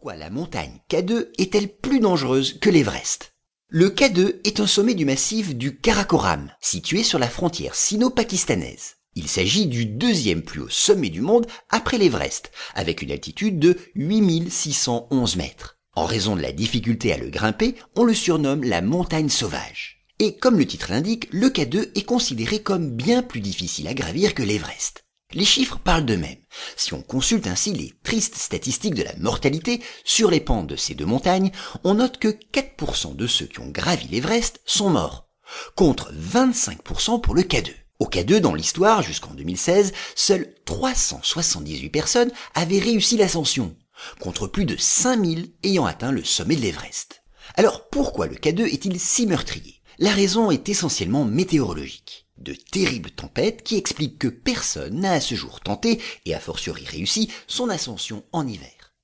pourquoi la montagne K2 est-elle plus dangereuse que l'Everest? Le K2 est un sommet du massif du Karakoram, situé sur la frontière sino-pakistanaise. Il s'agit du deuxième plus haut sommet du monde après l'Everest, avec une altitude de 8611 mètres. En raison de la difficulté à le grimper, on le surnomme la montagne sauvage. Et comme le titre l'indique, le K2 est considéré comme bien plus difficile à gravir que l'Everest. Les chiffres parlent d'eux-mêmes. Si on consulte ainsi les tristes statistiques de la mortalité sur les pentes de ces deux montagnes, on note que 4% de ceux qui ont gravi l'Everest sont morts, contre 25% pour le K2. Au K2, dans l'histoire, jusqu'en 2016, seules 378 personnes avaient réussi l'ascension, contre plus de 5000 ayant atteint le sommet de l'Everest. Alors pourquoi le K2 est-il si meurtrier? La raison est essentiellement météorologique de terribles tempêtes qui expliquent que personne n'a à ce jour tenté, et a fortiori réussi, son ascension en hiver.